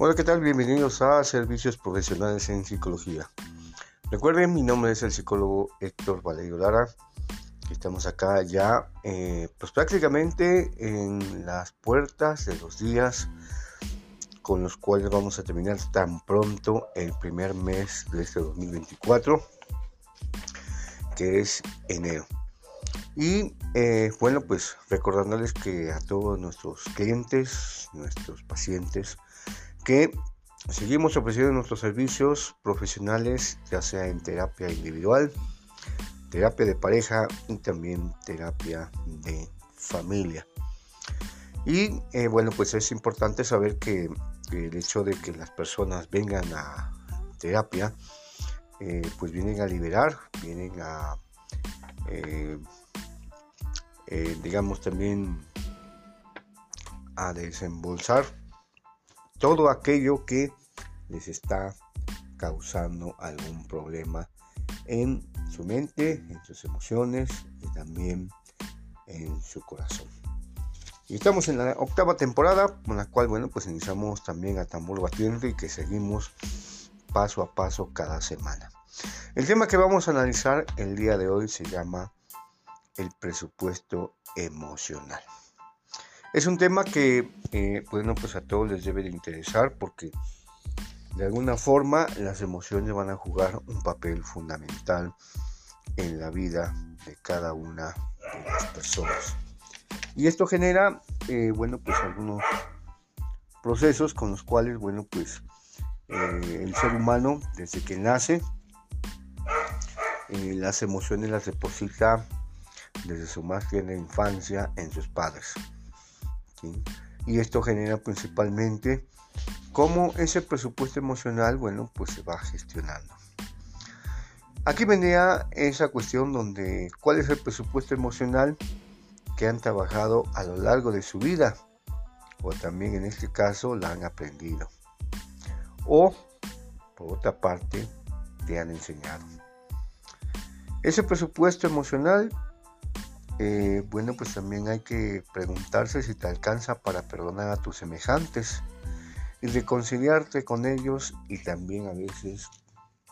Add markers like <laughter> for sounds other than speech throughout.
Hola, ¿qué tal? Bienvenidos a Servicios Profesionales en Psicología. Recuerden, mi nombre es el psicólogo Héctor Valerio Lara. Estamos acá ya, eh, pues prácticamente en las puertas de los días con los cuales vamos a terminar tan pronto el primer mes de este 2024, que es enero. Y eh, bueno, pues recordándoles que a todos nuestros clientes, nuestros pacientes, que seguimos ofreciendo nuestros servicios profesionales, ya sea en terapia individual, terapia de pareja y también terapia de familia. Y eh, bueno, pues es importante saber que el hecho de que las personas vengan a terapia, eh, pues vienen a liberar, vienen a, eh, digamos, también a desembolsar todo aquello que les está causando algún problema en su mente, en sus emociones y también en su corazón. Y estamos en la octava temporada, con la cual, bueno, pues iniciamos también a tambor batiendo y que seguimos paso a paso cada semana. El tema que vamos a analizar el día de hoy se llama el presupuesto emocional. Es un tema que, eh, bueno, pues a todos les debe de interesar porque de alguna forma las emociones van a jugar un papel fundamental en la vida de cada una de las personas. Y esto genera, eh, bueno, pues algunos procesos con los cuales, bueno, pues eh, el ser humano, desde que nace, las emociones las deposita desde su más tierna infancia en sus padres. Y esto genera principalmente cómo ese presupuesto emocional, bueno, pues se va gestionando. Aquí venía esa cuestión donde cuál es el presupuesto emocional que han trabajado a lo largo de su vida o también en este caso la han aprendido o por otra parte te han enseñado. Ese presupuesto emocional eh, bueno, pues también hay que preguntarse si te alcanza para perdonar a tus semejantes y reconciliarte con ellos y también a veces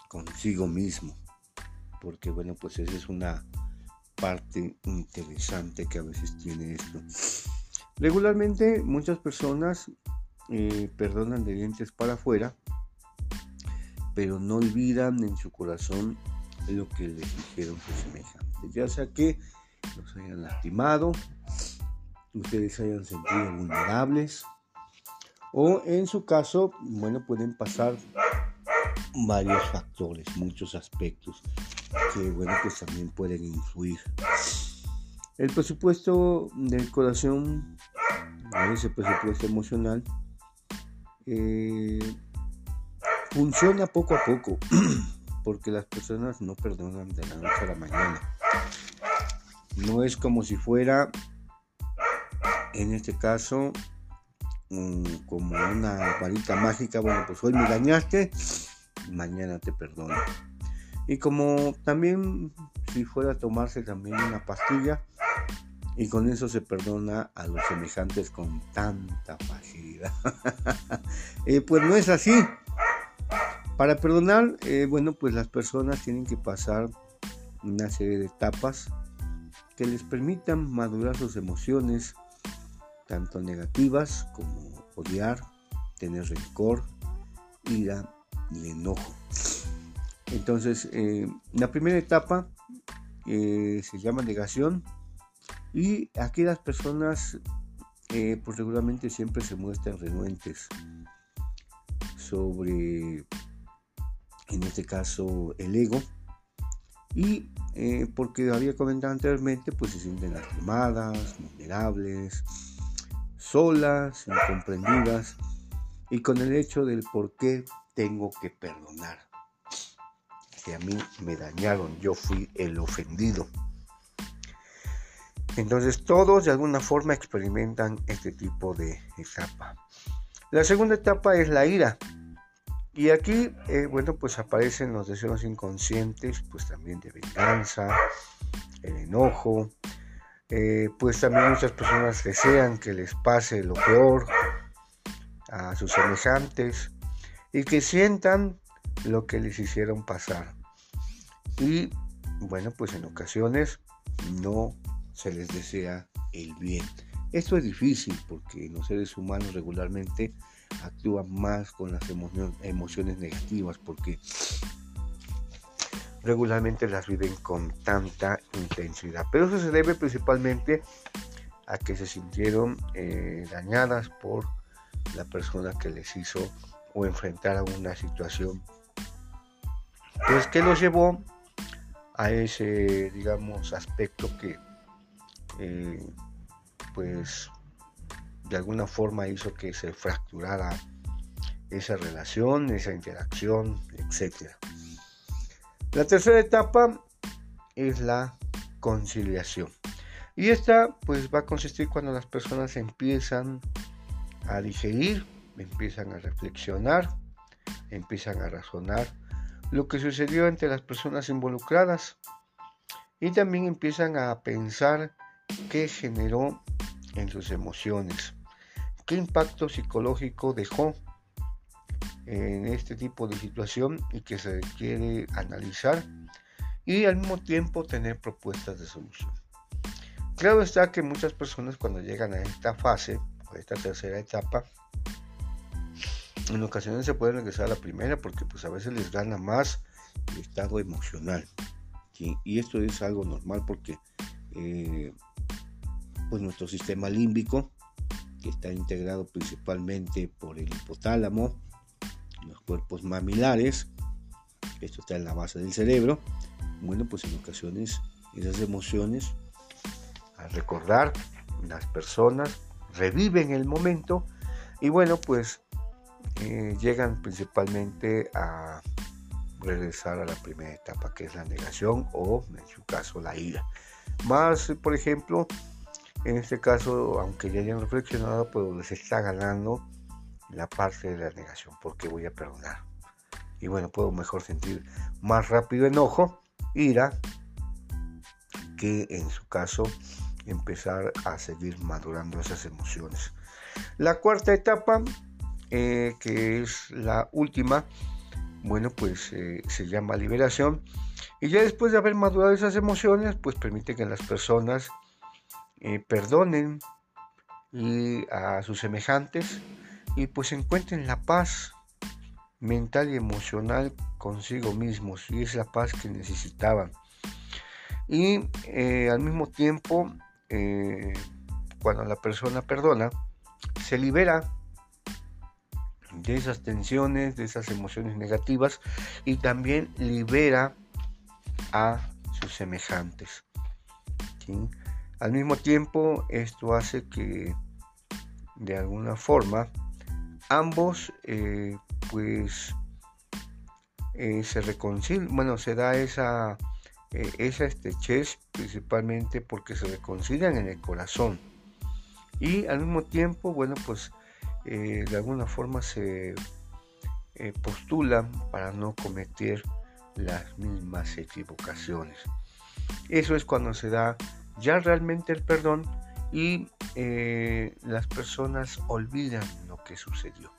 consigo mismo. Porque bueno, pues esa es una parte interesante que a veces tiene esto. Regularmente muchas personas eh, perdonan de dientes para afuera, pero no olvidan en su corazón lo que les dijeron sus semejantes. Ya sea que los hayan lastimado, ustedes hayan sentido vulnerables o en su caso, bueno, pueden pasar varios factores, muchos aspectos que, bueno, pues también pueden influir. El presupuesto del corazón, ese presupuesto emocional, eh, funciona poco a poco, <clears throat> porque las personas no perdonan de la noche a la mañana. No es como si fuera, en este caso, como una varita mágica. Bueno, pues hoy me dañaste, mañana te perdono. Y como también si fuera a tomarse también una pastilla y con eso se perdona a los semejantes con tanta facilidad. <laughs> Eh, pues no es así. Para perdonar, eh, bueno, pues las personas tienen que pasar una serie de etapas que les permitan madurar sus emociones, tanto negativas como odiar, tener rencor, ira y enojo. Entonces, eh, la primera etapa eh, se llama negación y aquí las personas eh, pues siempre se muestran renuentes sobre, en este caso, el ego y eh, porque había comentado anteriormente, pues se sienten lastimadas, vulnerables, solas, incomprendidas y con el hecho del por qué tengo que perdonar. Que a mí me dañaron, yo fui el ofendido. Entonces todos de alguna forma experimentan este tipo de etapa. La segunda etapa es la ira. Y aquí, eh, bueno, pues aparecen los deseos inconscientes, pues también de venganza, el enojo, eh, pues también muchas personas desean que les pase lo peor, a sus semejantes y que sientan lo que les hicieron pasar. Y bueno, pues en ocasiones no se les desea el bien. Esto es difícil porque los seres humanos regularmente actúan más con las emociones negativas porque regularmente las viven con tanta intensidad. Pero eso se debe principalmente a que se sintieron eh, dañadas por la persona que les hizo o enfrentar a una situación pues que los llevó a ese digamos aspecto que eh, pues de alguna forma hizo que se fracturara esa relación, esa interacción, etc. La tercera etapa es la conciliación. Y esta pues va a consistir cuando las personas empiezan a digerir, empiezan a reflexionar, empiezan a razonar lo que sucedió entre las personas involucradas y también empiezan a pensar qué generó en sus emociones, qué impacto psicológico dejó en este tipo de situación y que se quiere analizar y al mismo tiempo tener propuestas de solución. Claro está que muchas personas cuando llegan a esta fase, a esta tercera etapa, en ocasiones se pueden regresar a la primera porque pues a veces les gana más el estado emocional. Y esto es algo normal porque eh, pues nuestro sistema límbico, está integrado principalmente por el hipotálamo, los cuerpos mamilares, esto está en la base del cerebro, bueno, pues en ocasiones esas emociones, al recordar las personas, reviven el momento y bueno, pues eh, llegan principalmente a regresar a la primera etapa, que es la negación o en su caso la ira. Más, por ejemplo, en este caso, aunque ya hayan reflexionado, pues les está ganando la parte de la negación, porque voy a perdonar. Y bueno, puedo mejor sentir más rápido enojo, ira, que en su caso empezar a seguir madurando esas emociones. La cuarta etapa, eh, que es la última, bueno, pues eh, se llama liberación. Y ya después de haber madurado esas emociones, pues permite que las personas eh, perdonen y a sus semejantes y pues encuentren la paz mental y emocional consigo mismos y es la paz que necesitaban. Y eh, al mismo tiempo eh, cuando la persona perdona se libera de esas tensiones de esas emociones negativas y también libera a sus semejantes al mismo tiempo, esto hace que de alguna forma ambos eh, pues eh, se reconcilian, bueno, se da esa, eh, esa estrechez principalmente porque se reconcilian en el corazón y al mismo tiempo, bueno, pues de alguna forma se postulan para no cometer las mismas equivocaciones. Eso es cuando se da ya realmente el perdón y eh, las personas olvidan lo que sucedió.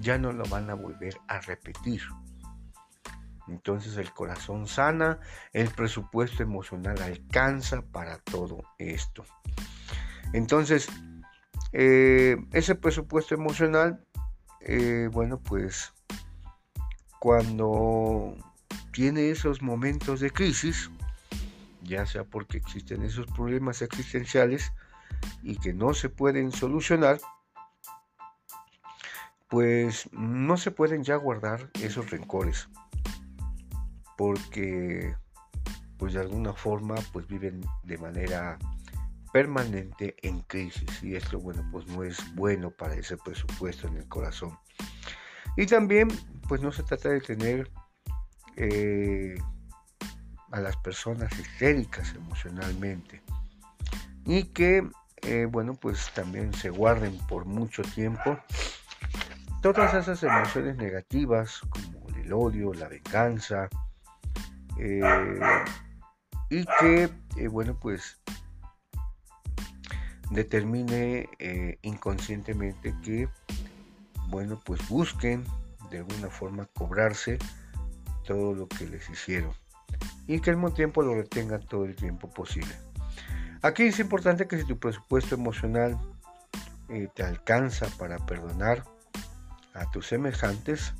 Ya no lo van a volver a repetir. Entonces el corazón sana, el presupuesto emocional alcanza para todo esto. Entonces, eh, ese presupuesto emocional, eh, bueno, pues cuando tiene esos momentos de crisis, ya sea porque existen esos problemas existenciales y que no se pueden solucionar, pues no se pueden ya guardar esos rencores, porque pues de alguna forma pues viven de manera permanente en crisis y esto bueno pues no es bueno para ese presupuesto en el corazón. Y también pues no se trata de tener eh, a las personas histéricas emocionalmente. Y que eh, bueno pues también se guarden por mucho tiempo todas esas emociones negativas como el odio, la venganza eh, y que eh, bueno pues determine inconscientemente que bueno, pues busquen de alguna forma cobrarse todo lo que les hicieron y que al mismo tiempo lo retengan todo el tiempo posible. Aquí es importante que si tu presupuesto emocional eh, te alcanza para perdonar a tus semejantes,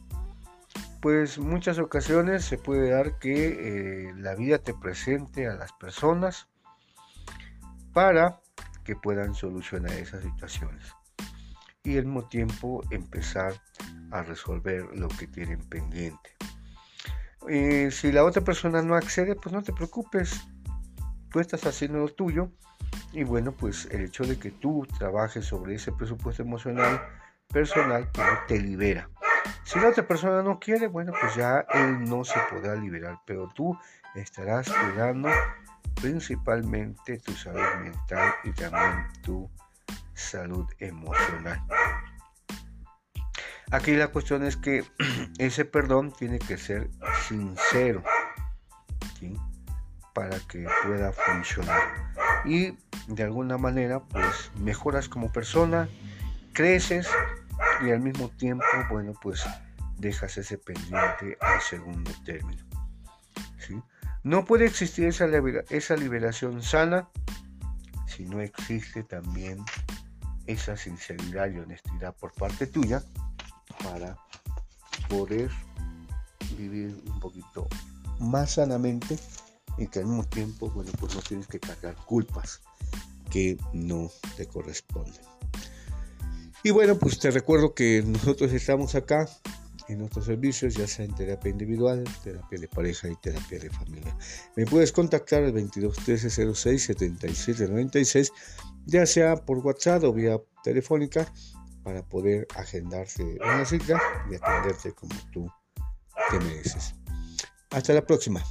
pues muchas ocasiones se puede dar que eh, la vida te presente a las personas para que puedan solucionar esas situaciones y al mismo tiempo empezar a resolver lo que tienen pendiente. Eh, si la otra persona no accede, pues no te preocupes, tú estás haciendo lo tuyo y bueno, pues el hecho de que tú trabajes sobre ese presupuesto emocional personal pues, te libera. Si la otra persona no quiere, bueno, pues ya él no se podrá liberar, pero tú estarás cuidando principalmente tu salud mental y también tu salud emocional. Aquí la cuestión es que <clears throat> ese perdón tiene que ser sincero para que pueda funcionar. Y de alguna manera, pues mejoras como persona, creces y al mismo tiempo, bueno, pues dejas ese pendiente al segundo término. No puede existir esa, esa liberación sana si no existe también esa sinceridad y honestidad por parte tuya para poder vivir un poquito más sanamente y que al mismo tiempo, bueno, pues no tienes que cargar culpas que no te corresponden. Y bueno, pues te recuerdo que nosotros estamos acá en nuestros servicios, ya sea en terapia individual, terapia de pareja y terapia de familia. Me puedes contactar al 22 13 06 77 96, ya sea por WhatsApp o vía telefónica, para poder agendarte una cita y atenderte como tú te mereces. Hasta la próxima.